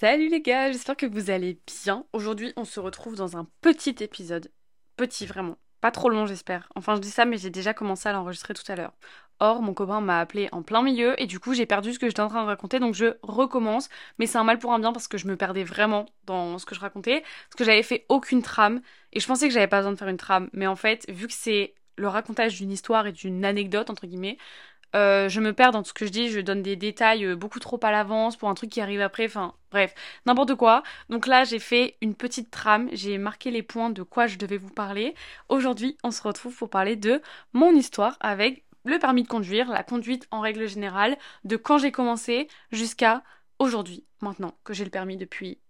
Salut les gars, j'espère que vous allez bien. Aujourd'hui, on se retrouve dans un petit épisode. Petit, vraiment. Pas trop long, j'espère. Enfin, je dis ça, mais j'ai déjà commencé à l'enregistrer tout à l'heure. Or, mon copain m'a appelé en plein milieu et du coup, j'ai perdu ce que j'étais en train de raconter, donc je recommence. Mais c'est un mal pour un bien parce que je me perdais vraiment dans ce que je racontais, parce que j'avais fait aucune trame et je pensais que j'avais pas besoin de faire une trame. Mais en fait, vu que c'est le racontage d'une histoire et d'une anecdote, entre guillemets, euh, je me perds dans tout ce que je dis, je donne des détails euh, beaucoup trop à l'avance pour un truc qui arrive après, enfin bref, n'importe quoi. Donc là j'ai fait une petite trame, j'ai marqué les points de quoi je devais vous parler. Aujourd'hui on se retrouve pour parler de mon histoire avec le permis de conduire, la conduite en règle générale, de quand j'ai commencé jusqu'à aujourd'hui, maintenant que j'ai le permis depuis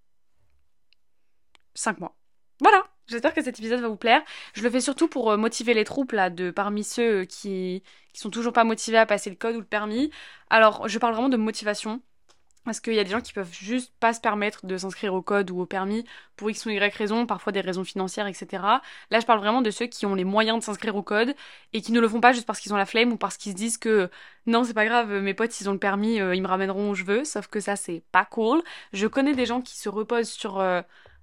5 mois. Voilà J'espère que cet épisode va vous plaire. Je le fais surtout pour euh, motiver les troupes là, de parmi ceux euh, qui, qui sont toujours pas motivés à passer le code ou le permis. Alors, je parle vraiment de motivation. Parce qu'il y a des gens qui peuvent juste pas se permettre de s'inscrire au code ou au permis pour X ou Y raisons, parfois des raisons financières, etc. Là, je parle vraiment de ceux qui ont les moyens de s'inscrire au code et qui ne le font pas juste parce qu'ils ont la flemme ou parce qu'ils se disent que non, c'est pas grave, mes potes, ils ont le permis, euh, ils me ramèneront où je veux. Sauf que ça, c'est pas cool. Je connais des gens qui se reposent sur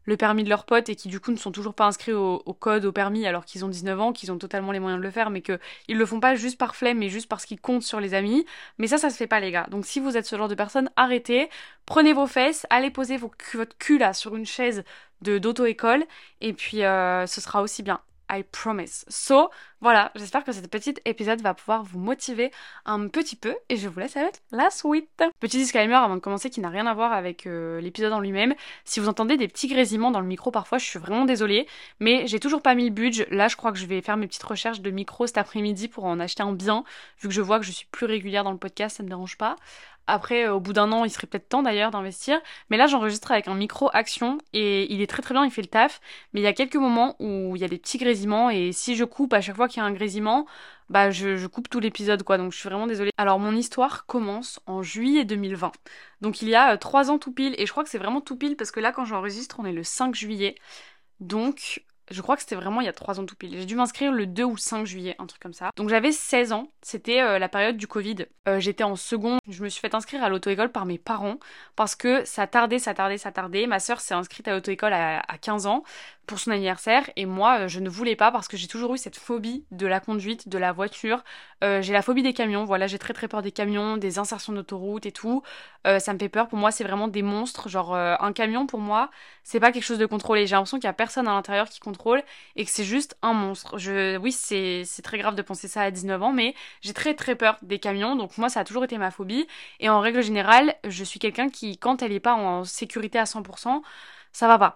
le permis de leurs potes et qui du coup ne sont toujours pas inscrits au, code, au permis alors qu'ils ont 19 ans, qu'ils ont totalement les moyens de le faire, mais qu'ils le font pas juste par flemme, mais juste parce qu'ils comptent sur les amis. Mais ça, ça se fait pas les gars. Donc si vous êtes ce genre de personne, arrêtez, prenez vos fesses, allez poser votre cul là sur une chaise de d'auto-école et puis euh, ce sera aussi bien. I promise. So, voilà, j'espère que cet petit épisode va pouvoir vous motiver un petit peu et je vous laisse avec la suite. Petit disclaimer avant de commencer qui n'a rien à voir avec euh, l'épisode en lui-même. Si vous entendez des petits grésillements dans le micro parfois, je suis vraiment désolée, mais j'ai toujours pas mis le budget. Là, je crois que je vais faire mes petites recherches de micro cet après-midi pour en acheter un bien, vu que je vois que je suis plus régulière dans le podcast, ça me dérange pas. Après, euh, au bout d'un an, il serait peut-être temps d'ailleurs d'investir. Mais là, j'enregistre avec un micro action et il est très très bien, il fait le taf. Mais il y a quelques moments où il y a des petits grésillements et si je coupe à chaque fois qu'il y a un grésillement, bah je, coupe tout l'épisode quoi. Donc je suis vraiment désolée. Alors mon histoire commence en juillet 2020. Donc il y a euh, trois ans tout pile et je crois que c'est vraiment tout pile parce que là quand j'enregistre, on est le 5 juillet. Donc je crois que c'était vraiment il y a 3 ans tout pile. J'ai dû m'inscrire le 2 ou 5 juillet, un truc comme ça. Donc j'avais 16 ans, c'était euh, la période du Covid. Euh, j'étais en seconde, je me suis fait inscrire à l'auto-école par mes parents parce que ça tardait, ça tardait, ça tardait. Ma soeur s'est inscrite à l'auto-école à, 15 ans pour son anniversaire et moi euh, je ne voulais pas parce que j'ai toujours eu cette phobie de la conduite, de la voiture. j'ai la phobie des camions, voilà, j'ai très très peur des camions, des insertions d'autoroute et tout. ça me fait peur, pour moi c'est vraiment des monstres. Genre un camion pour moi c'est pas quelque chose de contrôlé. J'ai l'impression qu'il y a personne à l'intérieur qui contrôle et que c'est juste un monstre. Oui, c'est très grave de penser ça à 19 ans, mais j'ai très très peur des camions, donc moi ça a toujours été ma phobie. Et en règle générale, je suis quelqu'un qui, quand elle est pas en sécurité à 100%, ça va pas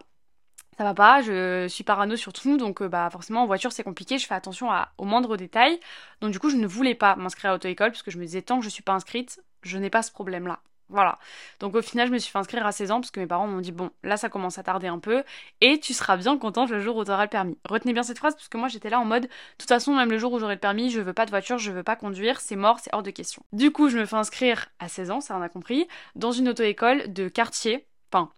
ça va pas, je suis parano sur tout, donc euh, bah forcément en voiture c'est compliqué, je fais attention aux moindres détails. Donc du coup je ne voulais pas m'inscrire à l'auto-école parce que je me disais tant que je suis pas inscrite, je n'ai pas ce problème là. Voilà. Donc au final, je me suis fait inscrire à 16 ans parce que mes parents m'ont dit bon, là ça commence à tarder un peu et tu seras bien contente le jour où tu auras le permis. Retenez bien cette phrase parce que moi j'étais là en mode de toute façon, même le jour où j'aurai le permis, je veux pas de voiture, je veux pas conduire, c'est mort, c'est hors de question. Du coup, je me fais inscrire à 16 ans, ça on a compris, dans une auto-école de quartier, enfin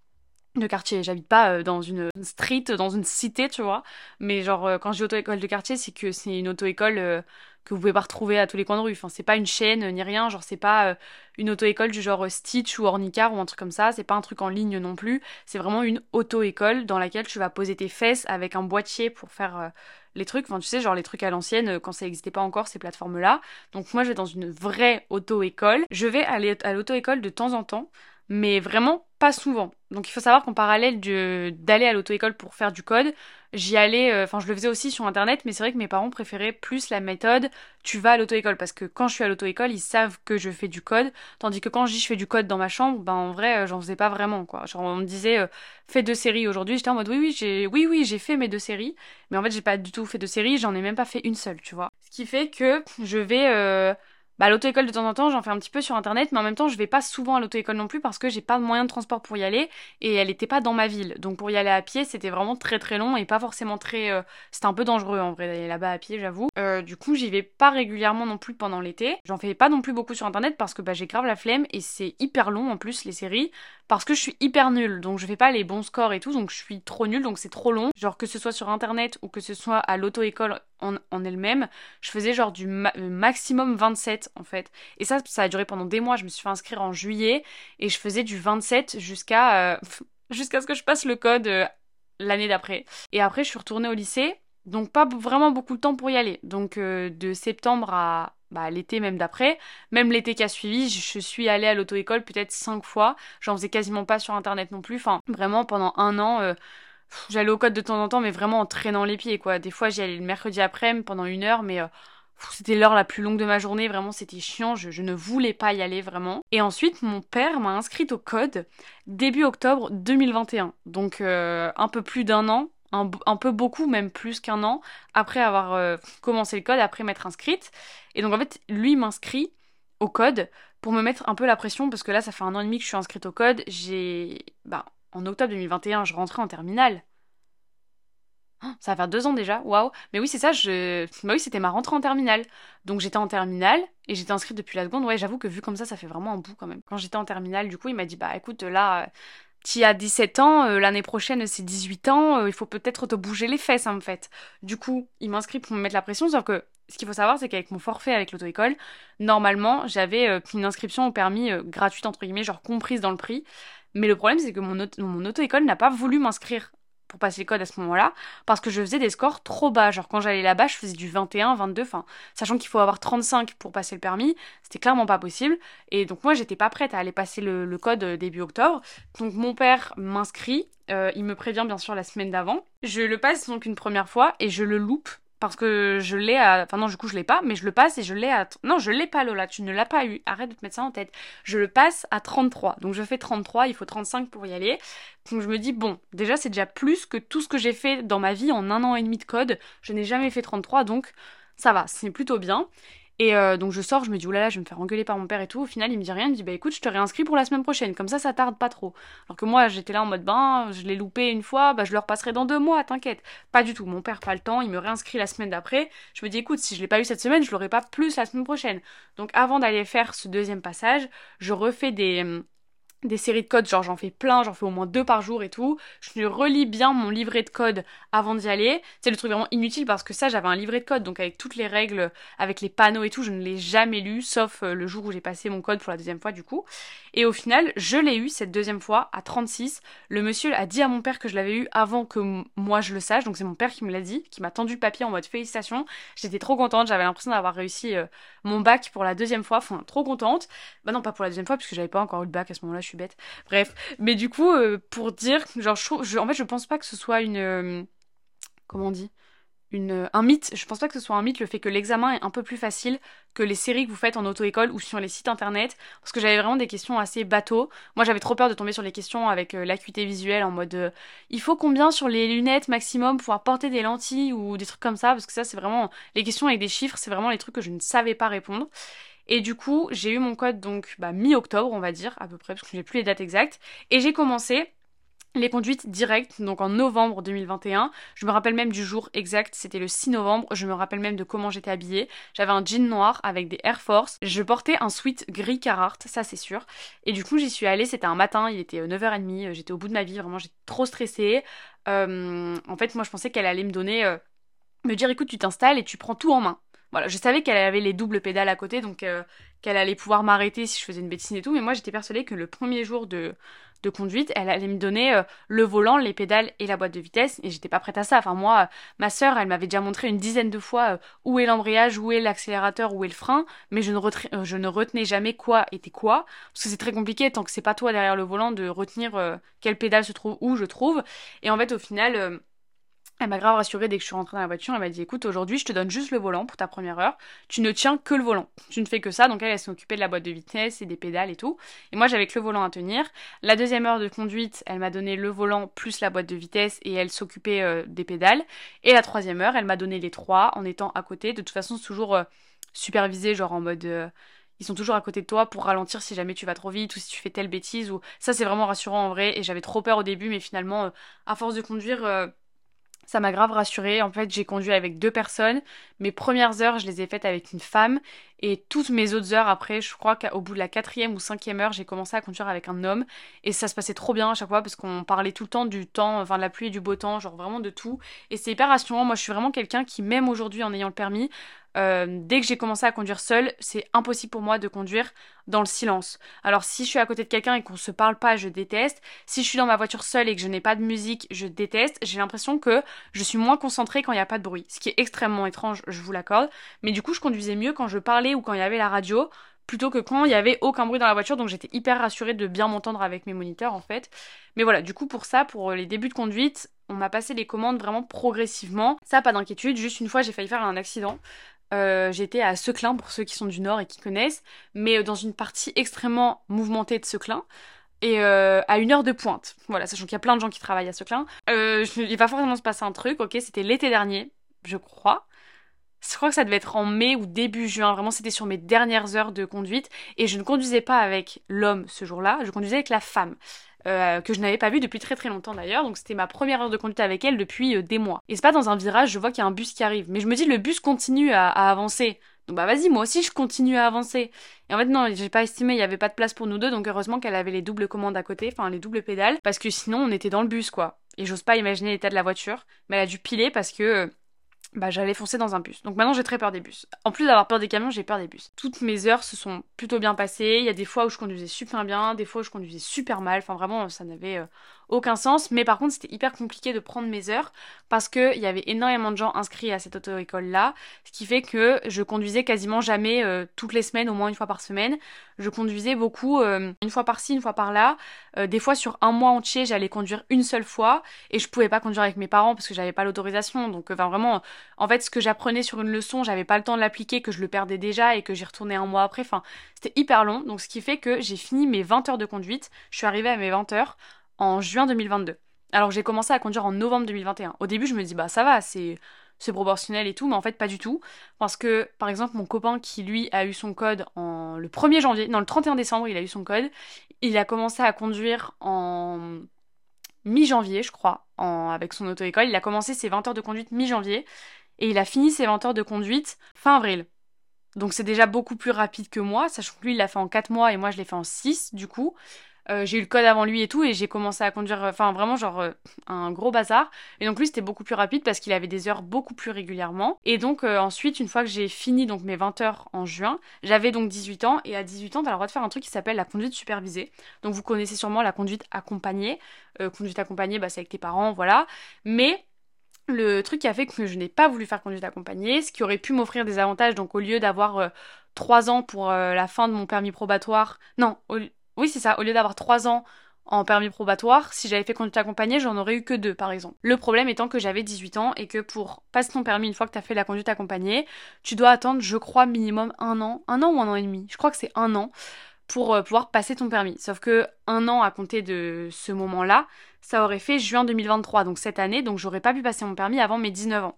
de quartier. J'habite pas euh, dans une street, dans une cité, tu vois. Mais genre, euh, quand dis auto-école de quartier, c'est que c'est une auto-école euh, que vous pouvez pas retrouver à tous les coins de rue. Enfin, c'est pas une chaîne ni rien. Genre, c'est pas une auto-école du genre Stitch ou Ornicar ou un truc comme ça. C'est pas un truc en ligne non plus. C'est vraiment une auto-école dans laquelle tu vas poser tes fesses avec un boîtier pour faire les trucs. Enfin, tu sais, genre les trucs à l'ancienne quand ça n'existait pas encore, ces plateformes-là. Donc, moi, je vais dans une vraie auto-école. Je vais aller à l'auto-école de temps en temps mais vraiment pas souvent. Donc il faut savoir qu'en parallèle d'aller à l'auto-école pour faire du code, j'y allais, euh, enfin je le faisais aussi sur internet, mais c'est vrai que mes parents préféraient plus la méthode tu vas à l'auto-école parce que quand je suis à l'auto-école, ils savent que je fais du code, tandis que quand je dis je fais du code dans ma chambre, ben en vrai euh, j'en faisais pas vraiment quoi. Genre on me disait euh, fais deux séries aujourd'hui, j'étais en mode oui oui j'ai oui oui j'ai fait mes deux séries, mais en fait j'ai pas du tout fait de séries, j'en ai même pas fait une seule, tu vois. Ce qui fait que je vais bah, l'auto-école de temps en temps, j'en fais un petit peu sur internet, mais en même temps, je vais pas souvent à l'auto-école non plus parce que j'ai pas de moyen de transport pour y aller et elle était pas dans ma ville. Donc pour y aller à pied, c'était vraiment très très long et pas forcément très. Euh, c'était un peu dangereux en vrai d'aller là-bas à pied, j'avoue. Euh, du coup, j'y vais pas régulièrement non plus pendant l'été. J'en fais pas non plus beaucoup sur internet parce que bah, j'ai grave la flemme et c'est hyper long en plus les séries. Parce que je suis hyper nulle. Donc je fais pas les bons scores et tout, donc je suis trop nulle, donc c'est trop long. Genre que ce soit sur internet ou que ce soit à l'auto-école en, elle-même, je faisais genre du euh, maximum 27 en fait. Et ça, ça a duré pendant des mois. Je me suis fait inscrire en juillet et je faisais du 27 jusqu'à euh, jusqu'à ce que je passe le code euh, l'année d'après. Et après, je suis retournée au lycée. Donc pas vraiment beaucoup de temps pour y aller. Donc de septembre à bah, l'été même d'après. Même l'été qui a suivi, je suis allée à l'auto-école peut-être cinq fois. J'en faisais quasiment pas sur internet non plus. Enfin, vraiment pendant un an, euh, j'allais au code de temps en temps, mais vraiment en traînant les pieds, quoi. Des fois, j'y allais le mercredi après pendant une heure, mais euh, c'était l'heure la plus longue de ma journée. Vraiment, c'était chiant. Je, ne voulais pas y aller vraiment. Et ensuite, mon père m'a inscrite au code début octobre 2021. Donc, euh, un peu plus d'un an un, peu beaucoup, même plus qu'un an, après avoir euh, commencé le code, après m'être inscrite. Et donc en fait, lui m'inscrit au code pour me mettre un peu la pression, parce que là, ça fait un an et demi que je suis inscrite au code. J'ai. Bah, en octobre 2021, je rentrais en terminale. Oh, ça va faire deux ans déjà, waouh! Mais oui, c'est ça, je. Bah c'était ma rentrée en terminale. Donc j'étais en terminale et j'étais inscrite depuis la seconde. Ouais, j'avoue que vu comme ça, ça fait vraiment un bout quand même. Quand j'étais en terminale, du coup, il m'a dit, bah écoute, là, tu as 17 ans, euh, l'année prochaine c'est 18 ans, euh, il faut peut-être te bouger les fesses en fait. Du coup, il m'inscrit pour me mettre la pression, sauf que ce qu'il faut savoir, c'est qu'avec mon forfait avec l'auto-école, normalement, j'avais euh, une inscription au permis gratuite, entre guillemets, genre comprise dans le prix. Mais le problème, c'est que mon auto-école n'a pas voulu m'inscrire pour passer le code à ce moment-là, parce que je faisais des scores trop bas. Genre quand j'allais là-bas, je faisais du 21, 22, enfin, sachant qu'il faut avoir 35 pour passer le permis, c'était clairement pas possible. Et donc moi, j'étais pas prête à aller passer le, code euh, début octobre. Donc mon père m'inscrit, euh, il me prévient bien sûr la semaine d'avant. Je le passe donc une première fois et je le loupe parce que je l'ai à... Enfin non, du coup, je l'ai pas, mais je le passe et je l'ai à... Non, je l'ai pas, Lola, tu ne l'as pas eu. Arrête de te mettre ça en tête. Je le passe à 33. Donc je fais 33, il faut 35 pour y aller. Donc je me dis, bon, déjà, c'est déjà plus que tout ce que j'ai fait dans ma vie en un an et demi de code. Je n'ai jamais fait 33, donc ça va, c'est plutôt bien. Et euh, donc je sors, je me dis, oulala, je vais me faire engueuler par mon père et tout. Au final, il me dit rien, il me dit, bah écoute, je te réinscris pour la semaine prochaine, comme ça, ça tarde pas trop. Alors que moi, j'étais là en mode, ben, je l'ai loupé une fois, bah je le repasserai dans deux mois, t'inquiète. Pas du tout, mon père pas le temps, il me réinscrit la semaine d'après. Je me dis, écoute, si je l'ai pas eu cette semaine, je l'aurai pas plus la semaine prochaine. Donc avant d'aller faire ce deuxième passage, je refais des hum, des séries de codes, genre j'en fais plein, j'en fais au moins deux par jour et tout. Je relis bien mon livret de code avant d'y aller. C'est le truc vraiment inutile parce que ça, j'avais un livret de code, donc avec toutes les règles, avec les panneaux et tout, je ne l'ai jamais lu, sauf euh, le jour où j'ai passé mon code pour la deuxième fois du coup. Et au final, je l'ai eu cette deuxième fois à 36. Le monsieur a dit à mon père que je l'avais eu avant que moi je le sache, donc c'est mon père qui me l'a dit, qui m'a tendu le papier en mode félicitations. J'étais trop contente, j'avais l'impression d'avoir réussi euh, mon bac pour la deuxième fois, enfin trop contente. Bah non, pas pour la deuxième fois, puisque j'avais pas encore eu le bac à ce moment-là, bête. Bref, mais du coup, euh, pour dire, genre, je, en fait, je pense pas que ce soit une. Euh, comment on dit? Une, un mythe. Je pense pas que ce soit un mythe le fait que l'examen est un peu plus facile que les séries que vous faites en auto-école ou sur les sites internet. Parce que j'avais vraiment des questions assez bateaux. Moi j'avais trop peur de tomber sur les questions avec euh, l'acuité visuelle en mode il faut combien sur les lunettes maximum pouvoir porter des lentilles ou des trucs comme ça? Parce que ça c'est vraiment. Les questions avec des chiffres, c'est vraiment les trucs que je ne savais pas répondre. Et du coup, j'ai eu mon code donc bah, mi-octobre, on va dire, à peu près, parce que je n'ai plus les dates exactes. Et j'ai commencé les conduites directes, donc en novembre 2021. Je me rappelle même du jour exact, c'était le 6 novembre. Je me rappelle même de comment j'étais habillée. J'avais un jean noir avec des Air Force. Je portais un sweat gris Carhartt, ça c'est sûr. Et du coup, j'y suis allée, c'était un matin, il était 9h30, euh, j'étais au bout de ma vie, vraiment, j'étais trop stressée. Euh, en fait, moi, je pensais qu'elle allait me donner... Euh, me dire écoute tu t'installes et tu prends tout en main. Voilà, je savais qu'elle avait les doubles pédales à côté, donc euh, qu'elle allait pouvoir m'arrêter si je faisais une bêtise et tout, mais moi j'étais persuadée que le premier jour de, conduite, elle allait me donner euh, le volant, les pédales et la boîte de vitesse, et j'étais pas prête à ça. Enfin moi, ma sœur, elle m'avait déjà montré une dizaine de fois euh, où est l'embrayage, où est l'accélérateur, où est le frein, mais je ne, je ne retenais jamais quoi était quoi, parce que c'est très compliqué tant que c'est pas toi derrière le volant de retenir quelle pédale se trouve où, je trouve. Et en fait, au final elle m'a grave rassurée dès que je suis rentrée dans la voiture. Elle m'a dit écoute, aujourd'hui, je te donne juste le volant pour ta première heure. Tu ne tiens que le volant. Tu ne fais que ça. Donc elle, s'est occupée de la boîte de vitesse et des pédales et tout. Et moi, j'avais que le volant à tenir. La deuxième heure de conduite, elle m'a donné le volant plus la boîte de vitesse et elle s'occupait euh, des pédales. Et la troisième heure, elle m'a donné les trois en étant à côté. De toute façon, toujours euh, supervisé, genre en mode. Euh, ils sont toujours à côté de toi pour ralentir si jamais tu vas trop vite ou si tu fais telle bêtise ou ça c'est vraiment rassurant en vrai et j'avais trop peur au début mais finalement à force de conduire Ça m'a grave rassurée. En fait, j'ai conduit avec deux personnes. Mes premières heures, je les ai faites avec une femme. Et toutes mes autres heures après, je crois qu'au bout de la quatrième ou cinquième heure, j'ai commencé à conduire avec un homme. Et ça se passait trop bien à chaque fois parce qu'on parlait tout le temps du temps, enfin de la pluie et du beau temps, genre vraiment de tout. Et c'est hyper rassurant. Moi, je suis vraiment quelqu'un qui, même aujourd'hui en ayant le permis, euh, dès que j'ai commencé à conduire seule, c'est impossible pour moi de conduire dans le silence. Alors si je suis à côté de quelqu'un et qu'on se parle pas, je déteste. Si je suis dans ma voiture seule et que je n'ai pas de musique, je déteste. J'ai l'impression que je suis moins concentrée quand il n'y a pas de bruit. Ce qui est extrêmement étrange, je vous l'accorde. Mais du coup, je conduisais mieux quand je parlais ou quand il y avait la radio plutôt que quand il y avait aucun bruit dans la voiture donc j'étais hyper rassurée de bien m'entendre avec mes moniteurs en fait. Mais voilà, du coup pour ça pour les débuts de conduite, on m'a passé les commandes vraiment progressivement. Ça pas d'inquiétude, juste une fois j'ai failli faire un accident. Euh, j'étais à Seclin pour ceux qui sont du nord et qui connaissent, mais euh, dans une partie extrêmement mouvementée de Seclin et euh, à une heure de pointe. Voilà, sachant qu'il y a plein de gens qui travaillent à Seclin. il va forcément se passer un truc, ok, c'était l'été dernier, je crois. Je crois que ça devait être en mai ou début juin, vraiment c'était sur mes dernières heures de conduite, et je ne conduisais pas avec l'homme ce jour-là, je conduisais avec la femme. Euh, que je n'avais pas vu depuis très très longtemps d'ailleurs, donc c'était ma première heure de conduite avec elle depuis euh, des mois. Et c'est pas dans un virage, je vois qu'il y a un bus qui arrive, mais je me dis le bus continue à, avancer. Donc bah vas-y, moi aussi je continue à avancer. Et en fait non, j'ai pas estimé, il y avait pas de place pour nous deux, donc heureusement qu'elle avait les doubles commandes à côté, enfin les doubles pédales, parce que sinon on était dans le bus quoi. Et j'ose pas imaginer l'état de la voiture, mais elle a dû piler parce que euh, bah, j'allais foncer dans un bus. Donc maintenant j'ai très peur des bus. En plus d'avoir peur des camions, j'ai peur des bus. Toutes mes heures se sont plutôt bien passées. Il y a des fois où je conduisais super bien, des fois où je conduisais super mal. Enfin vraiment, ça n'avait euh, aucun sens. Mais par contre, c'était hyper compliqué de prendre mes heures parce qu'il y avait énormément de gens inscrits à cette auto-école-là. Ce qui fait que je conduisais quasiment jamais euh, toutes les semaines, au moins une fois par semaine. Je conduisais beaucoup, euh, une fois par-ci, une fois par-là. Euh, des fois, sur un mois entier, j'allais conduire une seule fois et je pouvais pas conduire avec mes parents parce que j'avais pas l'autorisation. Donc, enfin, vraiment, en fait, ce que j'apprenais sur une leçon, j'avais pas le temps de l'appliquer, que je le perdais déjà et que j'y retournais un mois après. Enfin, c'était hyper long. Donc, ce qui fait que j'ai fini mes 20 heures de conduite. Je suis arrivée à mes 20 heures en juin 2022. Alors j'ai commencé à conduire en novembre 2021. Au début, je me dis bah ça va, c'est c'est proportionnel et tout, mais en fait pas du tout. Parce que, par exemple, mon copain qui lui a eu son code en le 1er janvier, non le 31 décembre, il a eu son code. Il a commencé à conduire en mi-janvier, je crois, en... avec son auto-école. Il a commencé ses 20 heures de conduite mi-janvier et il a fini ses 20 heures de conduite fin avril. Donc c'est déjà beaucoup plus rapide que moi, sachant que lui il l'a fait en 4 mois et moi je l'ai fait en 6 du coup. Euh, j'ai eu le code avant lui et tout, et j'ai commencé à conduire, enfin vraiment genre euh, un gros bazar. Et donc lui c'était beaucoup plus rapide parce qu'il avait des heures beaucoup plus régulièrement. Et donc euh, ensuite, une fois que j'ai fini mes 20 heures en juin, j'avais donc 18 ans, et à 18 ans, t'as le droit de faire un truc qui s'appelle la conduite supervisée. Donc vous connaissez sûrement la conduite accompagnée. conduite accompagnée, bah c'est avec tes parents, voilà. Mais le truc qui a fait que je n'ai pas voulu faire conduite accompagnée, ce qui aurait pu m'offrir des avantages, donc au lieu d'avoir 3 ans pour la fin de mon permis probatoire, non, oui, c'est ça. Au lieu d'avoir 3 ans en permis probatoire, si j'avais fait conduite accompagnée, j'en aurais eu que 2 par exemple. Le problème étant que j'avais 18 ans et que pour passer ton permis une fois que tu as fait la conduite accompagnée, tu dois attendre, je crois, minimum un an. Un an ou un an et demi Je crois que c'est un an pour euh, pouvoir passer ton permis. Sauf que un an à compter de ce moment-là, ça aurait fait juin 2023, donc cette année, donc j'aurais pas pu passer mon permis avant mes 19 ans.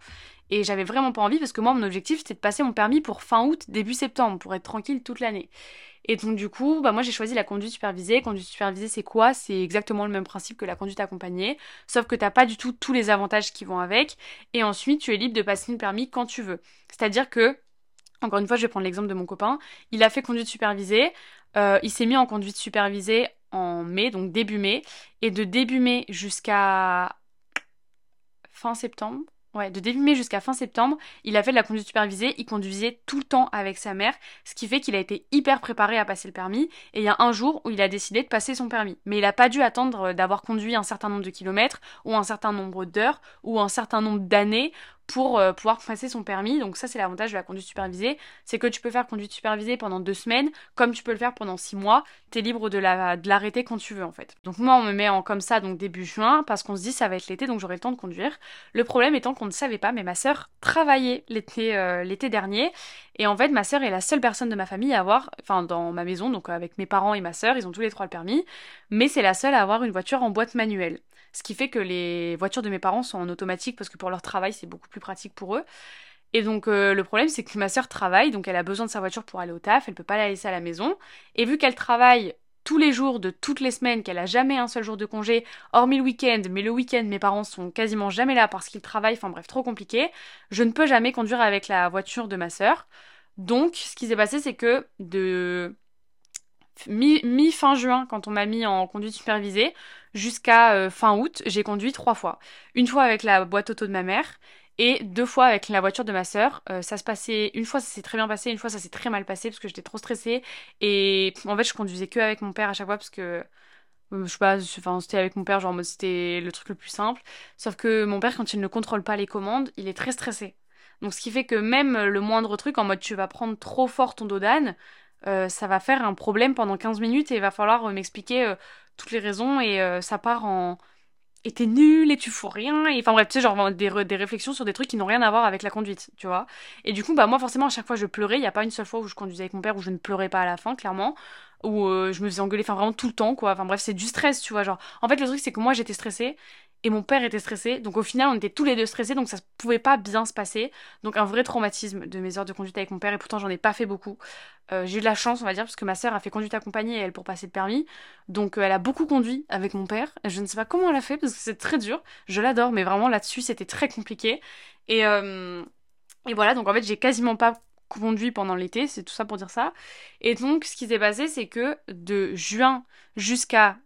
Et j'avais vraiment pas envie parce que moi, mon objectif, c'était de passer mon permis pour fin août, début septembre, pour être tranquille toute l'année. Et donc du coup, bah moi j'ai choisi la conduite supervisée. Conduite supervisée, c'est quoi? C'est exactement le même principe que la conduite accompagnée, sauf que t'as pas du tout tous les avantages qui vont avec. Et ensuite, tu es libre de passer le permis quand tu veux. C'est-à-dire que, encore une fois, je vais prendre l'exemple de mon copain. Il a fait conduite supervisée. Euh, il s'est mis en conduite supervisée en mai, donc début mai, et de début mai jusqu'à fin septembre, Ouais, de début mai jusqu'à fin septembre, il a fait de la conduite supervisée, il conduisait tout le temps avec sa mère, ce qui fait qu'il a été hyper préparé à passer le permis, et il y a un jour où il a décidé de passer son permis. Mais il n'a pas dû attendre d'avoir conduit un certain nombre de kilomètres, ou un certain nombre d'heures, ou un certain nombre d'années pour euh, pouvoir passer son permis. Donc ça c'est l'avantage de la conduite supervisée, c'est que tu peux faire conduite supervisée pendant deux semaines, comme tu peux le faire pendant six mois, t'es libre de l'arrêter quand tu veux en fait. Donc moi on me met en comme ça donc début juin parce qu'on se dit ça va être l'été donc j'aurai le temps de conduire. Le problème étant qu'on ne savait pas mais ma soeur travaillait l'été euh, l'été dernier et en fait ma soeur est la seule personne de ma famille à avoir, enfin dans ma maison donc avec mes parents et ma soeur ils ont tous les trois le permis, mais c'est la seule à avoir une voiture en boîte manuelle. Ce qui fait que les voitures de mes parents sont en automatique parce que pour leur travail, c'est beaucoup plus pratique pour eux. Et donc euh, le problème c'est que ma soeur travaille, donc elle a besoin de sa voiture pour aller au taf, elle peut pas la laisser à la maison. Et vu qu'elle travaille tous les jours de toutes les semaines, qu'elle a jamais un seul jour de congé, hormis le week-end, mais le week-end, mes parents sont quasiment jamais là parce qu'ils travaillent, enfin bref, trop compliqué, je ne peux jamais conduire avec la voiture de ma sœur. Donc, ce qui s'est passé, c'est que de mi-fin juin, quand on m'a mis en conduite supervisée, jusqu'à euh, fin août, j'ai conduit trois fois. Une fois avec la boîte auto de ma mère et deux fois avec la voiture de ma sœur. Euh, ça se passait, une fois ça s'est très bien passé, une fois ça s'est très mal passé parce que j'étais trop stressée. Et en fait, je conduisais que avec mon père à chaque fois parce que euh, je sais pas, enfin, c'était avec mon père, genre c'était le truc le plus simple. Sauf que mon père, quand il ne contrôle pas les commandes, il est très stressé. Donc ce qui fait que même le moindre truc, en mode tu vas prendre trop fort ton dos d'âne, euh, ça va faire un problème pendant 15 minutes et il va falloir m'expliquer toutes les raisons et ça part en et t'es nul et tu fous rien et enfin bref tu sais genre des, des réflexions sur des trucs qui n'ont rien à voir avec la conduite tu vois. Et du coup bah moi forcément à chaque fois je pleurais. Il y a pas une seule fois où je conduisais avec mon père où je ne pleurais pas à la fin clairement. Où euh, je me faisais engueuler enfin vraiment tout le temps quoi. Enfin bref c'est du stress tu vois genre. En fait le truc c'est que moi j'étais stressée et mon père était stressé. Donc au final, on était tous les deux stressés, donc ça pouvait pas bien se passer. Donc un vrai traumatisme de mes heures de conduite avec mon père, et pourtant j'en ai pas fait beaucoup. Euh, j'ai eu de la chance, on va dire, parce que ma sœur a fait conduite accompagnée, elle, pour passer le permis. Donc euh, elle a beaucoup conduit avec mon père. Je ne sais pas comment elle a fait, parce que c'est très dur. Je l'adore, mais vraiment là-dessus, c'était très compliqué. Et, euh, et voilà, donc en fait, j'ai quasiment pas conduit pendant l'été, c'est tout ça pour dire ça. Et donc, ce qui s'est passé, c'est que de juin jusqu'à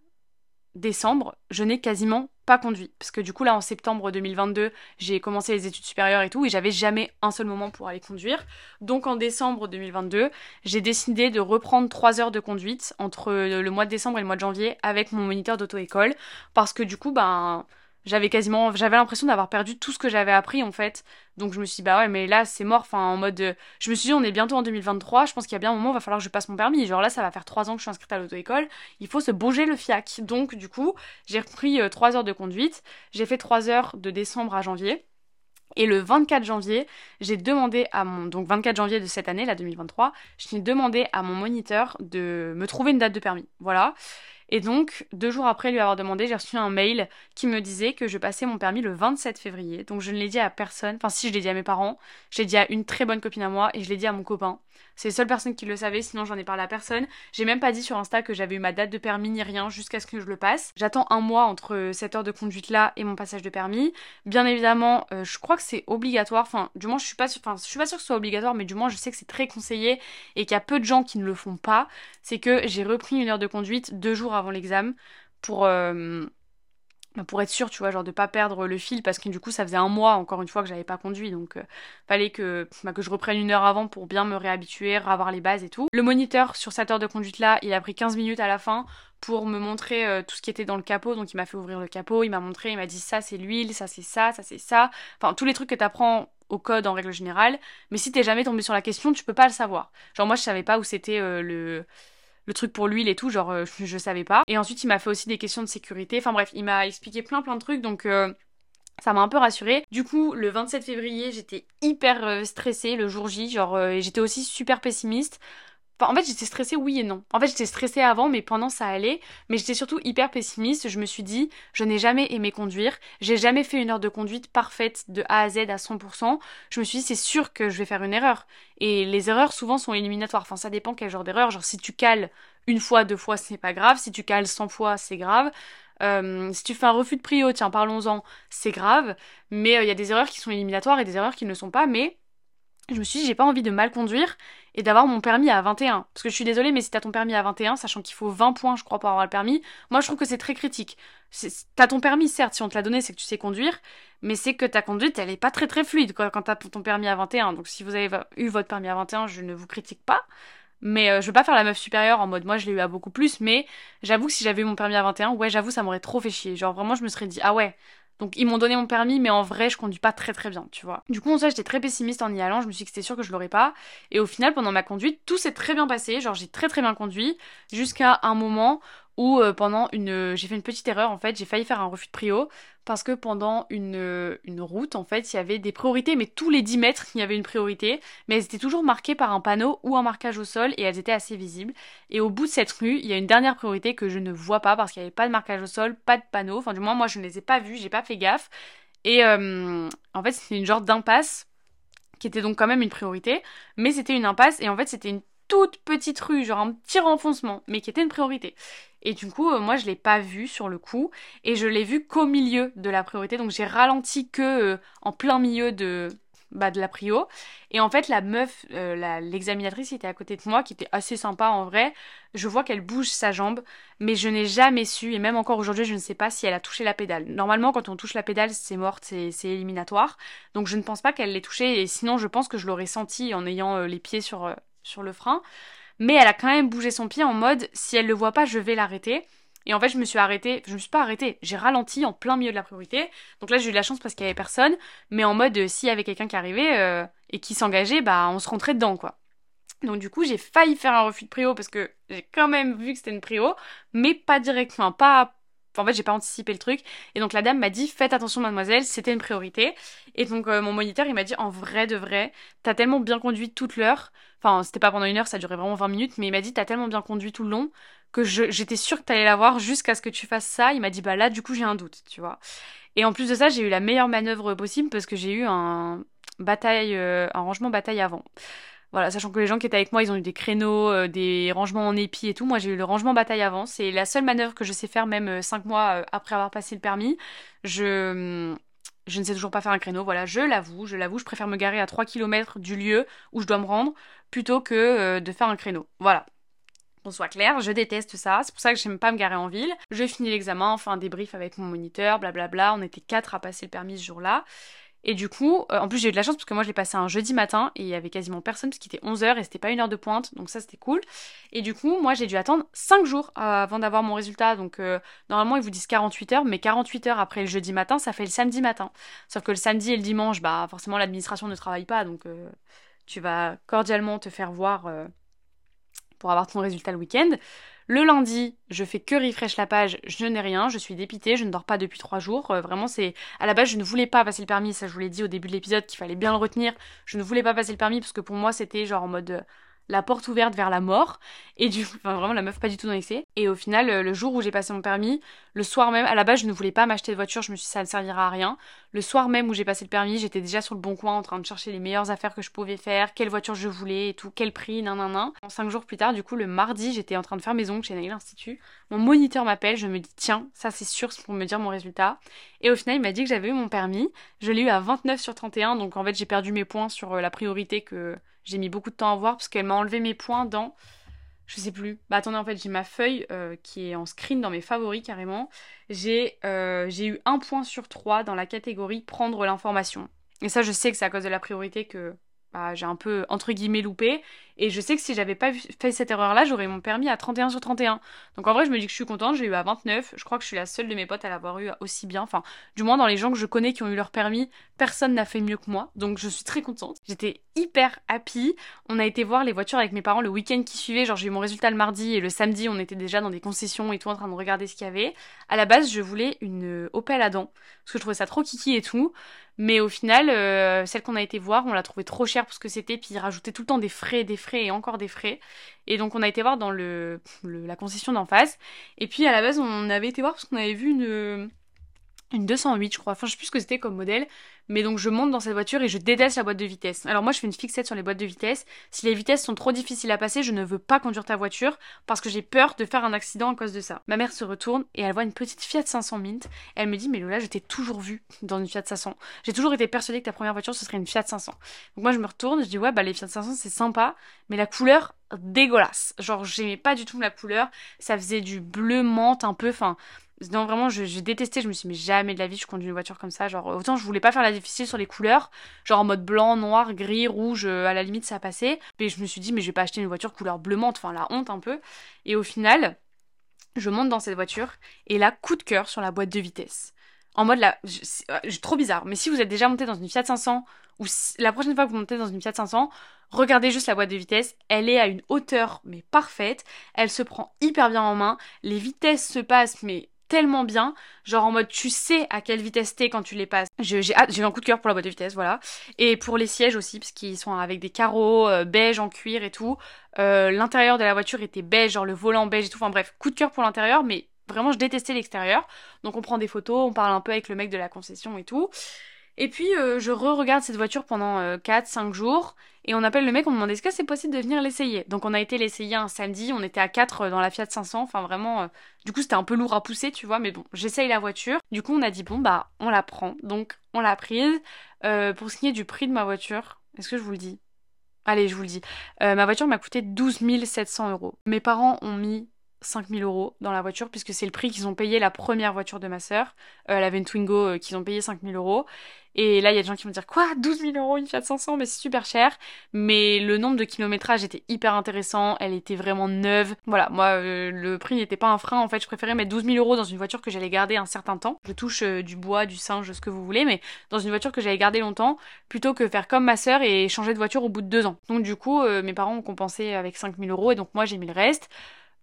décembre, je n'ai quasiment pas conduit. Parce que du coup, là, en septembre 2022, j'ai commencé les études supérieures et tout, et j'avais jamais un seul moment pour aller conduire. Donc en décembre 2022, j'ai décidé de reprendre 3 heures de conduite entre le mois de décembre et le mois de janvier avec mon moniteur d'auto-école. Parce que du coup, ben j'avais quasiment j'avais l'impression d'avoir perdu tout ce que j'avais appris en fait. Donc je me suis dit bah ouais mais là c'est mort. Enfin en mode euh, je me suis dit on est bientôt en 2023 je pense qu'il y a bien un moment il va falloir que je passe mon permis. Genre là ça va faire trois ans que je suis inscrite à l'auto-école. Il faut se bouger le fiac. Donc du coup j'ai repris euh, trois heures de conduite. J'ai fait trois heures de décembre à janvier. Et le 24 janvier, j'ai demandé à mon donc 24 janvier de cette année, la 2023, j'ai demandé à mon moniteur de me trouver une date de permis. Voilà. Et donc, deux jours après lui avoir demandé, j'ai reçu un mail qui me disait que je passais mon permis le 27 février. Donc je ne l'ai dit à personne. Enfin, si je l'ai dit à mes parents, je l'ai dit à une très bonne copine à moi et je l'ai dit à mon copain. C'est les seules personnes qui le savaient, sinon j'en ai parlé à personne. J'ai même pas dit sur Insta que j'avais eu ma date de permis ni rien jusqu'à ce que je le passe. J'attends un mois entre cette heure de conduite là et mon passage de permis. Bien évidemment, euh, je crois que c'est obligatoire. Enfin, du moins, je suis pas sûre. Je suis pas sûre que ce soit obligatoire, mais du moins, je sais que c'est très conseillé et qu'il y a peu de gens qui ne le font pas. C'est que j'ai repris une heure de conduite deux jours avant l'examen pour. Euh, pour être sûr, tu vois, genre de pas perdre le fil parce que du coup ça faisait un mois encore une fois que j'avais pas conduit donc euh, fallait que, bah, que je reprenne une heure avant pour bien me réhabituer, avoir les bases et tout. Le moniteur sur cette heure de conduite là, il a pris 15 minutes à la fin pour me montrer euh, tout ce qui était dans le capot donc il m'a fait ouvrir le capot, il m'a montré, il m'a dit ça c'est l'huile, ça c'est ça, ça c'est ça, enfin tous les trucs que t'apprends au code en règle générale, mais si t'es jamais tombé sur la question tu peux pas le savoir. Genre moi je savais pas où c'était euh, le le truc pour l'huile et tout, genre euh, je, savais pas. Et ensuite il m'a fait aussi des questions de sécurité. Enfin bref, il m'a expliqué plein plein de trucs donc euh, ça m'a un peu rassurée. Du coup, le 27 février, j'étais hyper euh, stressée le jour J, genre j'étais aussi super pessimiste en fait, j'étais stressée, oui et non. En fait, j'étais stressée avant, mais pendant ça allait. Mais j'étais surtout hyper pessimiste. Je me suis dit, je n'ai jamais aimé conduire. J'ai jamais fait une heure de conduite parfaite de A à Z à 100%. Je me suis dit, c'est sûr que je vais faire une erreur. Et les erreurs, souvent, sont éliminatoires. Enfin, ça dépend quel genre d'erreur. Genre, si tu cales une fois, deux fois, c'est pas grave. Si tu cales 100 fois, c'est grave. Euh, si tu fais un refus de prio, tiens, parlons-en, c'est grave. Mais euh, il y a des erreurs qui sont éliminatoires et des erreurs qui ne le sont pas. Mais je me suis dit, j'ai pas envie de mal conduire et d'avoir mon permis à 21. Parce que je suis désolée, mais si t'as ton permis à 21, sachant qu'il faut 20 points, je crois, pour avoir le permis, moi je trouve que c'est très critique. T'as ton permis, certes, si on te l'a donné, c'est que tu sais conduire, mais c'est que ta conduite, elle est pas très très fluide quand t'as ton permis à 21. Donc si vous avez eu votre permis à 21, je ne vous critique pas. Mais euh, je veux pas faire la meuf supérieure en mode moi je l'ai eu à beaucoup plus, mais j'avoue que si j'avais eu mon permis à 21, ouais, j'avoue, ça m'aurait trop fait chier. Genre vraiment, je me serais dit, ah ouais, donc ils m'ont donné mon permis, mais en vrai, je conduis pas très très bien, tu vois. Du coup, en ça, j'étais très pessimiste en y allant. Je me suis dit que c'était sûr que je l'aurais pas. Et au final, pendant ma conduite, tout s'est très bien passé. Genre, j'ai très très bien conduit jusqu'à un moment où euh, pendant une j'ai fait une petite erreur en fait j'ai failli faire un refus de prio parce que pendant une, une route en fait il y avait des priorités mais tous les 10 mètres il y avait une priorité mais elles étaient toujours marquées par un panneau ou un marquage au sol et elles étaient assez visibles. Et au bout de cette rue il y a une dernière priorité que je ne vois pas parce qu'il n'y avait pas de marquage au sol pas de panneau. Enfin du moins moi je ne les ai pas vus j'ai pas fait gaffe. Et euh, en fait c'était une genre d'impasse qui était donc quand même une priorité mais c'était une impasse et en fait c'était une toute petite rue, genre un petit renfoncement, mais qui était une priorité. Et du coup, euh, moi, je l'ai pas vu sur le coup, et je l'ai vu qu'au milieu de la priorité, donc j'ai ralenti que euh, en plein milieu de bah, de la prio. Et en fait, la meuf, euh, l'examinatrice était à côté de moi, qui était assez sympa en vrai, je vois qu'elle bouge sa jambe, mais je n'ai jamais su, et même encore aujourd'hui, je ne sais pas si elle a touché la pédale. Normalement, quand on touche la pédale, c'est mort, c'est éliminatoire. Donc je ne pense pas qu'elle l'ait touché, et sinon, je pense que je l'aurais senti en ayant euh, les pieds sur, sur le frein. Mais elle a quand même bougé son pied en mode, si elle le voit pas, je vais l'arrêter. Et en fait, je me suis arrêtée, je me suis pas arrêtée, j'ai ralenti en plein milieu de la priorité. Donc là, j'ai eu de la chance parce qu'il y avait personne, mais en mode, euh, s'il y avait quelqu'un qui arrivait euh, et qui s'engageait, bah, on se rentrait dedans, quoi. Donc du coup, j'ai failli faire un refus de prio parce que j'ai quand même vu que c'était une prio, mais pas directement, pas en fait, j'ai pas anticipé le truc. Et donc la dame m'a dit faites attention mademoiselle, c'était une priorité. Et donc euh, mon moniteur, il m'a dit en vrai de vrai, t'as tellement bien conduit toute l'heure. Enfin, c'était pas pendant une heure, ça durait vraiment 20 minutes, mais il m'a dit t'as tellement bien conduit tout le long que j'étais sûre que t'allais la voir jusqu'à ce que tu fasses ça. Il m'a dit bah là du coup j'ai un doute, tu vois. Et en plus de ça, j'ai eu la meilleure manœuvre possible parce que j'ai eu un bataille, euh, un rangement bataille avant. Voilà, sachant que les gens qui étaient avec moi, ils ont eu des créneaux, euh, des rangements en épi et tout. Moi, j'ai eu le rangement bataille avant. C'est la seule manœuvre que je sais faire, même 5 euh, mois après avoir passé le permis. Je, je ne sais toujours pas faire un créneau. Voilà, je l'avoue, je l'avoue, je préfère me garer à 3 km du lieu où je dois me rendre plutôt que de faire un créneau. Voilà qu'on soit clair, je déteste ça, c'est pour ça que j'aime pas me garer en ville. Je finis l'examen, enfin un débrief avec mon moniteur, blablabla, on était quatre à passer le permis ce jour-là. Et du coup, euh, en plus j'ai eu de la chance parce que moi je l'ai passé un jeudi matin et il y avait quasiment personne parce qu'il était 11h et c'était pas une heure de pointe, donc ça c'était cool. Et du coup, moi j'ai dû attendre 5 jours avant d'avoir mon résultat, donc euh, normalement ils vous disent 48 heures, mais 48 heures après le jeudi matin, ça fait le samedi matin. Sauf que le samedi et le dimanche, bah forcément l'administration ne travaille pas, donc euh, tu vas cordialement te faire voir pour avoir ton résultat le week-end. Le lundi, je fais que refresh la page, je n'ai rien, je suis dépitée, je ne dors pas depuis trois jours. Euh, vraiment, c'est à la base, je ne voulais pas passer le permis. Ça, je vous l'ai dit au début de l'épisode qu'il fallait bien le retenir. Je ne voulais pas passer le permis parce que pour moi, c'était genre en mode euh, la porte ouverte vers la mort. Et du enfin vraiment la meuf pas du tout dans l'excès. Et au final, euh, le jour où j'ai passé mon permis, le soir même, à la base je ne voulais pas m'acheter de voiture, je me suis dit ça ne servira à rien. Le soir même où j'ai passé le permis, j'étais déjà sur le bon coin en train de chercher les meilleures affaires que je pouvais faire, quelle voiture je voulais et tout, quel prix, nan nan nan. Cinq jours plus tard, du coup le mardi, j'étais en train de faire mes ongles chez Nail Institut. Mon moniteur m'appelle, je me dis tiens, ça c'est sûr, c'est pour me dire mon résultat. Et au final, il m'a dit que j'avais eu mon permis. Je l'ai eu à 29 sur 31, donc en fait j'ai perdu mes points sur euh, la priorité que j'ai mis beaucoup de temps à voir parce qu'elle m'a enlevé mes points dans. Je sais plus. Bah attendez, en fait, j'ai ma feuille euh, qui est en screen dans mes favoris carrément. J'ai euh, eu un point sur trois dans la catégorie prendre l'information. Et ça, je sais que c'est à cause de la priorité que bah, j'ai un peu entre guillemets loupé. Et je sais que si j'avais pas fait cette erreur-là, j'aurais mon permis à 31 sur 31. Donc en vrai, je me dis que je suis contente, j'ai eu à 29. Je crois que je suis la seule de mes potes à l'avoir eu aussi bien. Enfin, du moins dans les gens que je connais qui ont eu leur permis, personne n'a fait mieux que moi. Donc je suis très contente. J'étais hyper happy. On a été voir les voitures avec mes parents le week-end qui suivait. Genre j'ai eu mon résultat le mardi et le samedi, on était déjà dans des concessions et tout en train de regarder ce qu'il y avait. À la base, je voulais une Opel Adam parce que je trouvais ça trop kiki et tout. Mais au final, euh, celle qu'on a été voir, on l'a trouvée trop chère pour ce que c'était, puis ils rajoutaient tout le temps des frais, des frais et encore des frais. Et donc on a été voir dans le, la concession d'en face. Et puis à la base, on avait été voir parce qu'on avait vu une, une 208 je crois, enfin je sais plus ce que c'était comme modèle, mais donc je monte dans cette voiture et je déteste la boîte de vitesse. Alors moi je fais une fixette sur les boîtes de vitesse, si les vitesses sont trop difficiles à passer, je ne veux pas conduire ta voiture parce que j'ai peur de faire un accident à cause de ça. Ma mère se retourne et elle voit une petite Fiat 500 Mint, elle me dit mais Lola je t'ai toujours vue dans une Fiat 500, j'ai toujours été persuadée que ta première voiture ce serait une Fiat 500. Donc moi je me retourne, je dis ouais bah les Fiat 500 c'est sympa, mais la couleur dégueulasse. Genre j'aimais pas du tout la couleur, ça faisait du bleu menthe un peu, enfin non, vraiment, je, je, détestais. Je me suis dit, mais jamais de la vie, je conduis une voiture comme ça. Genre, autant je voulais pas faire la difficile sur les couleurs, genre en mode blanc, noir, gris, rouge, euh, à la limite, ça passait. Mais je me suis dit, mais je vais pas acheter une voiture couleur bleu menthe, enfin, la honte un peu. Et au final, je monte dans cette voiture, et là, coup de cœur sur la boîte de vitesse. En mode là, trop bizarre. Mais si vous êtes déjà monté dans une Fiat 500, ou la prochaine fois que vous montez dans une Fiat 500, regardez juste la boîte de vitesse. Elle est à une hauteur, mais parfaite. Elle se prend hyper bien en main. Les vitesses se passent, mais tellement bien, genre en mode tu sais à quelle vitesse t'es quand tu les passes. J'ai eu un coup de cœur pour la boîte de vitesse, voilà. Et pour les sièges aussi, parce qu'ils sont avec des carreaux euh, beige en cuir et tout. Euh, l'intérieur de la voiture était beige, genre le volant beige et tout. Enfin bref, coup de cœur pour l'intérieur, mais vraiment je détestais l'extérieur. Donc on prend des photos, on parle un peu avec le mec de la concession et tout. Et puis euh, je re-regarde cette voiture pendant 4-5 jours et on appelle le mec, on me demande est-ce que c'est possible de venir l'essayer? Donc on a été l'essayer un samedi, on était à 4 dans la Fiat 500, enfin vraiment, du coup c'était un peu lourd à pousser, tu vois, mais bon, j'essaye la voiture. Du coup on a dit bon bah on la prend, donc on l'a prise. pour ce qui est du prix de ma voiture, est-ce que je vous le dis? Allez, je vous le dis. ma voiture m'a coûté 12 700 euros. Mes parents ont mis 5000 euros dans la voiture puisque c'est le prix qu'ils ont payé la première voiture de ma sœur. Euh, elle avait une Twingo euh, qu'ils ont payé 5000 euros. Et là, il y a des gens qui vont dire quoi 12 000 euros une Fiat 500 Mais c'est super cher. Mais le nombre de kilométrages était hyper intéressant. Elle était vraiment neuve. Voilà, moi, euh, le prix n'était pas un frein. En fait, je préférais mettre 12 000 euros dans une voiture que j'allais garder un certain temps. Je touche du bois, du singe, ce que vous voulez, mais dans une voiture que j'allais garder longtemps, plutôt que faire comme ma sœur et changer de voiture au bout de deux ans. Donc du coup, mes parents ont compensé avec 5000 euros et donc moi j'ai mis le reste.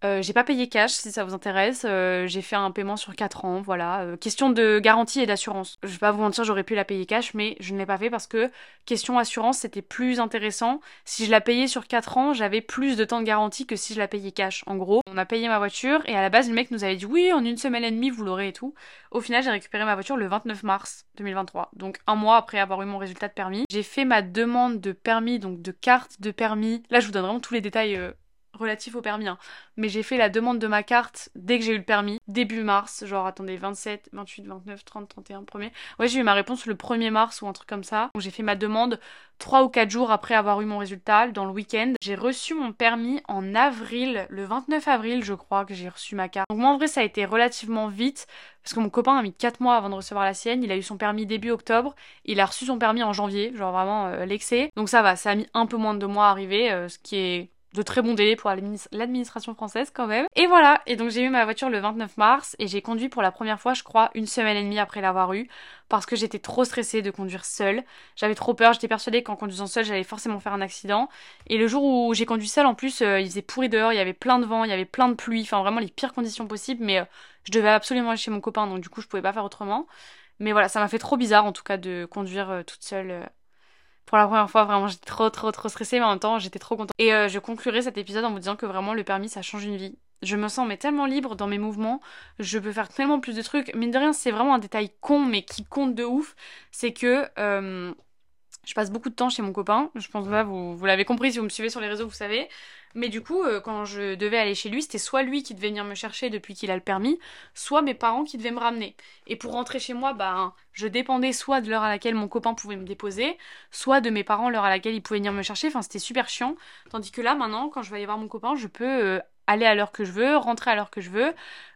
Euh, j'ai pas payé cash si ça vous intéresse. Euh, j'ai fait un paiement sur 4 ans, voilà. Euh, question de garantie et d'assurance. Je vais pas vous mentir, j'aurais pu la payer cash, mais je ne l'ai pas fait parce que question assurance, c'était plus intéressant. Si je la payais sur 4 ans, j'avais plus de temps de garantie que si je la payais cash. En gros, on a payé ma voiture et à la base, le mec nous avait dit oui, en une semaine et demie, vous l'aurez et tout. Au final, j'ai récupéré ma voiture le 29 mars 2023, donc un mois après avoir eu mon résultat de permis. J'ai fait ma demande de permis, donc de carte de permis. Là, je vous donne vraiment tous les détails relatif au permis, hein. mais j'ai fait la demande de ma carte dès que j'ai eu le permis, début mars, genre attendez, 27, 28, 29, 30, 31, 1er. Ouais, j'ai eu ma réponse le 1er mars ou un truc comme ça. Donc j'ai fait ma demande 3 ou 4 jours après avoir eu mon résultat, dans le week-end. J'ai reçu mon permis en avril, le 29 avril, je crois que j'ai reçu ma carte. Donc moi en vrai, ça a été relativement vite, parce que mon copain a mis 4 mois avant de recevoir la sienne. Il a eu son permis début octobre, il a reçu son permis en janvier, genre vraiment euh, l'excès. Donc ça va, ça a mis un peu moins de 2 mois à arriver, euh, ce qui est de très bons délais pour l'administration française quand même. Et voilà, et donc j'ai eu ma voiture le 29 mars et j'ai conduit pour la première fois, je crois, une semaine et demie après l'avoir eu parce que j'étais trop stressée de conduire seule. J'avais trop peur, j'étais persuadée qu'en conduisant seule, j'allais forcément faire un accident. Et le jour où j'ai conduit seule, en plus, euh, il faisait pourri dehors, il y avait plein de vent, il y avait plein de pluie, enfin vraiment les pires conditions possibles, mais euh, je devais absolument aller chez mon copain, donc du coup je pouvais pas faire autrement. Mais voilà, ça m'a fait trop bizarre en tout cas de conduire euh, toute seule pour la première fois, vraiment, j'étais trop, trop, trop stressée, mais en même temps, j'étais trop contente. Et euh, je conclurai cet épisode en vous disant que vraiment, le permis, ça change une vie. Je me sens mais tellement libre dans mes mouvements, je peux faire tellement plus de trucs. Mine de rien, c'est vraiment un détail con, mais qui compte de ouf. C'est que euh, je passe beaucoup de temps chez mon copain. Je pense que vous, vous l'avez compris, si vous me suivez sur les réseaux, vous savez. Mais du coup, euh, quand je devais aller chez lui, c'était soit lui qui devait venir me chercher depuis qu'il a le permis, soit mes parents qui devaient me ramener. Et pour rentrer chez moi, ben, je dépendais soit de l'heure à laquelle mon copain pouvait me déposer, soit de mes parents l'heure à laquelle ils pouvaient venir me chercher. Enfin, c'était super chiant. Tandis que là, maintenant, quand je vais aller voir mon copain, je peux euh, aller à l'heure que je veux, rentrer à l'heure que je veux.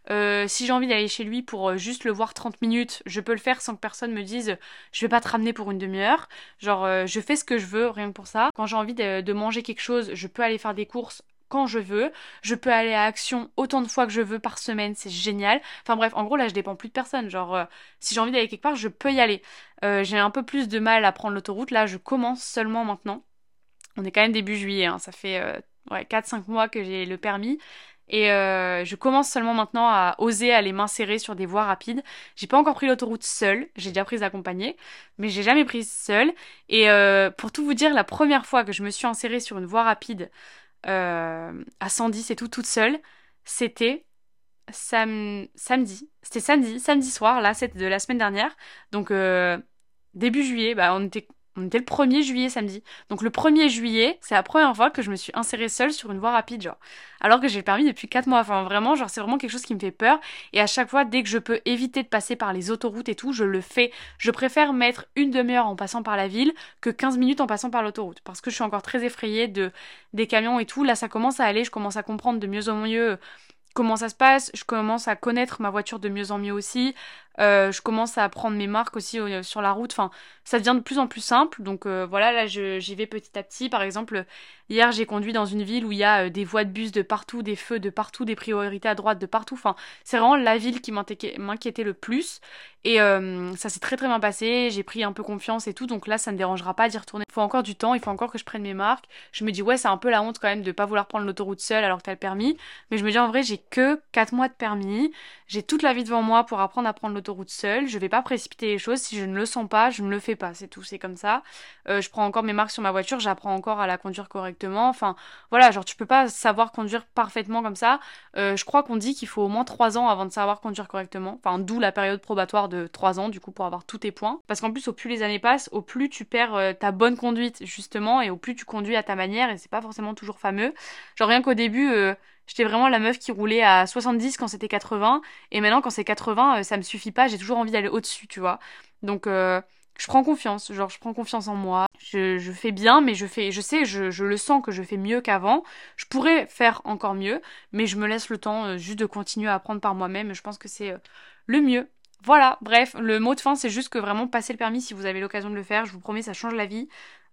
Euh, si j'ai envie d'aller chez lui pour euh, juste le voir 30 minutes, je peux le faire sans que personne me dise je vais pas te ramener pour une demi-heure. Genre, euh, je fais ce que je veux, rien que pour ça. Quand j'ai envie de, manger quelque chose, je peux aller faire des courses quand je veux. Je peux aller à Action autant de fois que je veux par semaine, c'est génial. Enfin bref, en gros là je dépends plus de personne. Genre si j'ai envie d'aller quelque part, je peux y aller. j'ai un peu plus de mal à prendre l'autoroute. Là je commence seulement maintenant. On est quand même début juillet, hein. ça fait ouais, 4-5 mois que j'ai le permis. Et euh, je commence seulement maintenant à oser aller m'insérer sur des voies rapides. J'ai pas encore pris l'autoroute seule, j'ai déjà pris accompagnée, mais j'ai jamais prise seule. Et euh, pour tout vous dire, la première fois que je me suis insérée sur une voie rapide euh, à 110 et tout, toute seule, c'était samedi. C'était samedi, samedi soir, là, c'était de la semaine dernière. Donc début juillet, bah, on était on était le 1er juillet samedi. Donc le 1er juillet, c'est la première fois que je me suis insérée seule sur une voie rapide, genre. Alors que j'ai le permis depuis 4 mois. Enfin vraiment, genre c'est vraiment quelque chose qui me fait peur. Et à chaque fois, dès que je peux éviter de passer par les autoroutes et tout, je le fais. Je préfère mettre une demi-heure en passant par la ville que 15 minutes en passant par l'autoroute. Parce que je suis encore très effrayée de des camions et tout. Là ça commence à aller, je commence à comprendre de mieux en mieux comment ça se passe, je commence à connaître ma voiture de mieux en mieux aussi, euh, je commence à prendre mes marques aussi euh, sur la route. Enfin, ça devient de plus en plus simple. Donc euh, voilà, là j'y vais petit à petit. Par exemple, hier j'ai conduit dans une ville où il y a des voies de bus de partout, des feux de partout, des priorités à droite de partout. Enfin, c'est vraiment la ville qui m'inquiétait le plus. Et ça s'est très très bien passé. J'ai pris un peu confiance et tout. Donc là, ça ne dérangera pas d'y retourner. Il faut encore du temps, il faut encore que je prenne mes marques. Je me dis, ouais, c'est un peu la honte quand même de pas vouloir prendre l'autoroute seule alors que t'as le permis. Mais je me dis, en vrai, j'ai que 4 mois de permis. J'ai toute la vie devant moi pour apprendre à prendre l'autoroute l'autoroute seule. Je vais pas précipiter les choses. Si je ne le sens pas, je ne le fais pas. C'est tout, c'est comme ça. Euh, je prends encore mes marques sur ma voiture, j'apprends encore à la conduire correctement. Enfin, voilà, genre tu peux pas savoir conduire parfaitement comme ça. Euh, je crois qu'on dit qu'il faut au moins 3 ans avant de savoir conduire correctement. Enfin, d'où la période probatoire de 3 ans, du coup, pour avoir tous tes points. Parce qu'en plus, au plus les années passent, au plus tu perds euh, ta bonne conduite, justement, et au plus tu conduis à ta manière, et c'est pas forcément toujours fameux. Genre rien qu'au début, J'étais vraiment la meuf qui roulait à 70 quand c'était 80. Et maintenant, quand c'est 80, euh, ça me suffit pas. J'ai toujours envie d'aller au-dessus, tu vois. Donc, euh, je prends confiance. Genre, je prends confiance en moi. Je, fais bien, mais je fais, je sais, je, le sens que je fais mieux qu'avant. Je pourrais faire encore mieux, mais je me laisse le temps euh, juste de continuer à apprendre par moi-même. Je pense que c'est le mieux. Voilà, bref, le mot de fin, c'est juste que vraiment passer le permis si vous avez l'occasion de le faire. Je vous promets, ça change la vie.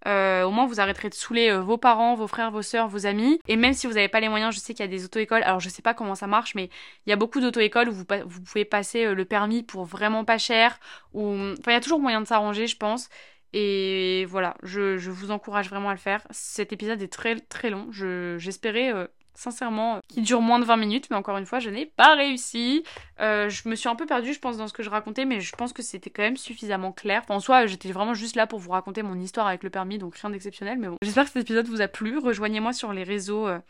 Euh, au moins, vous arrêterez de saouler euh, vos parents, vos frères, vos sœurs, vos amis. Et même si vous n'avez pas les moyens, je sais qu'il y a des auto-écoles. Alors, je sais pas comment ça marche, mais il y a beaucoup d'auto-écoles où vous, pouvez passer euh, le permis pour vraiment pas cher. Enfin, il y a toujours moyen de s'arranger, je pense. Et voilà, je, je, vous encourage vraiment à le faire. Cet épisode est très très long. J'espérais sincèrement, qui dure moins de 20 minutes, mais encore une fois, je n'ai pas réussi. Euh, je me suis un peu perdue, je pense, dans ce que je racontais, mais je pense que c'était quand même suffisamment clair. Enfin, en soi, j'étais vraiment juste là pour vous raconter mon histoire avec le permis, donc rien d'exceptionnel, mais bon. J'espère que cet épisode vous a plu. Rejoignez-moi sur les réseaux. Euh,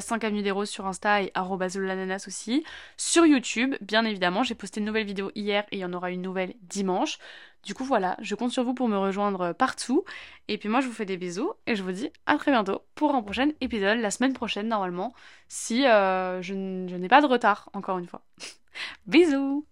5 avenue des roses sur Insta et l'ananas aussi. Sur YouTube, bien évidemment, j'ai posté une nouvelle vidéo hier et il y en aura une nouvelle dimanche. Du coup voilà, je compte sur vous pour me rejoindre partout. Et puis moi je vous fais des bisous et je vous dis à très bientôt pour un prochain épisode, la semaine prochaine normalement, si euh, je n'ai pas de retard, encore une fois. bisous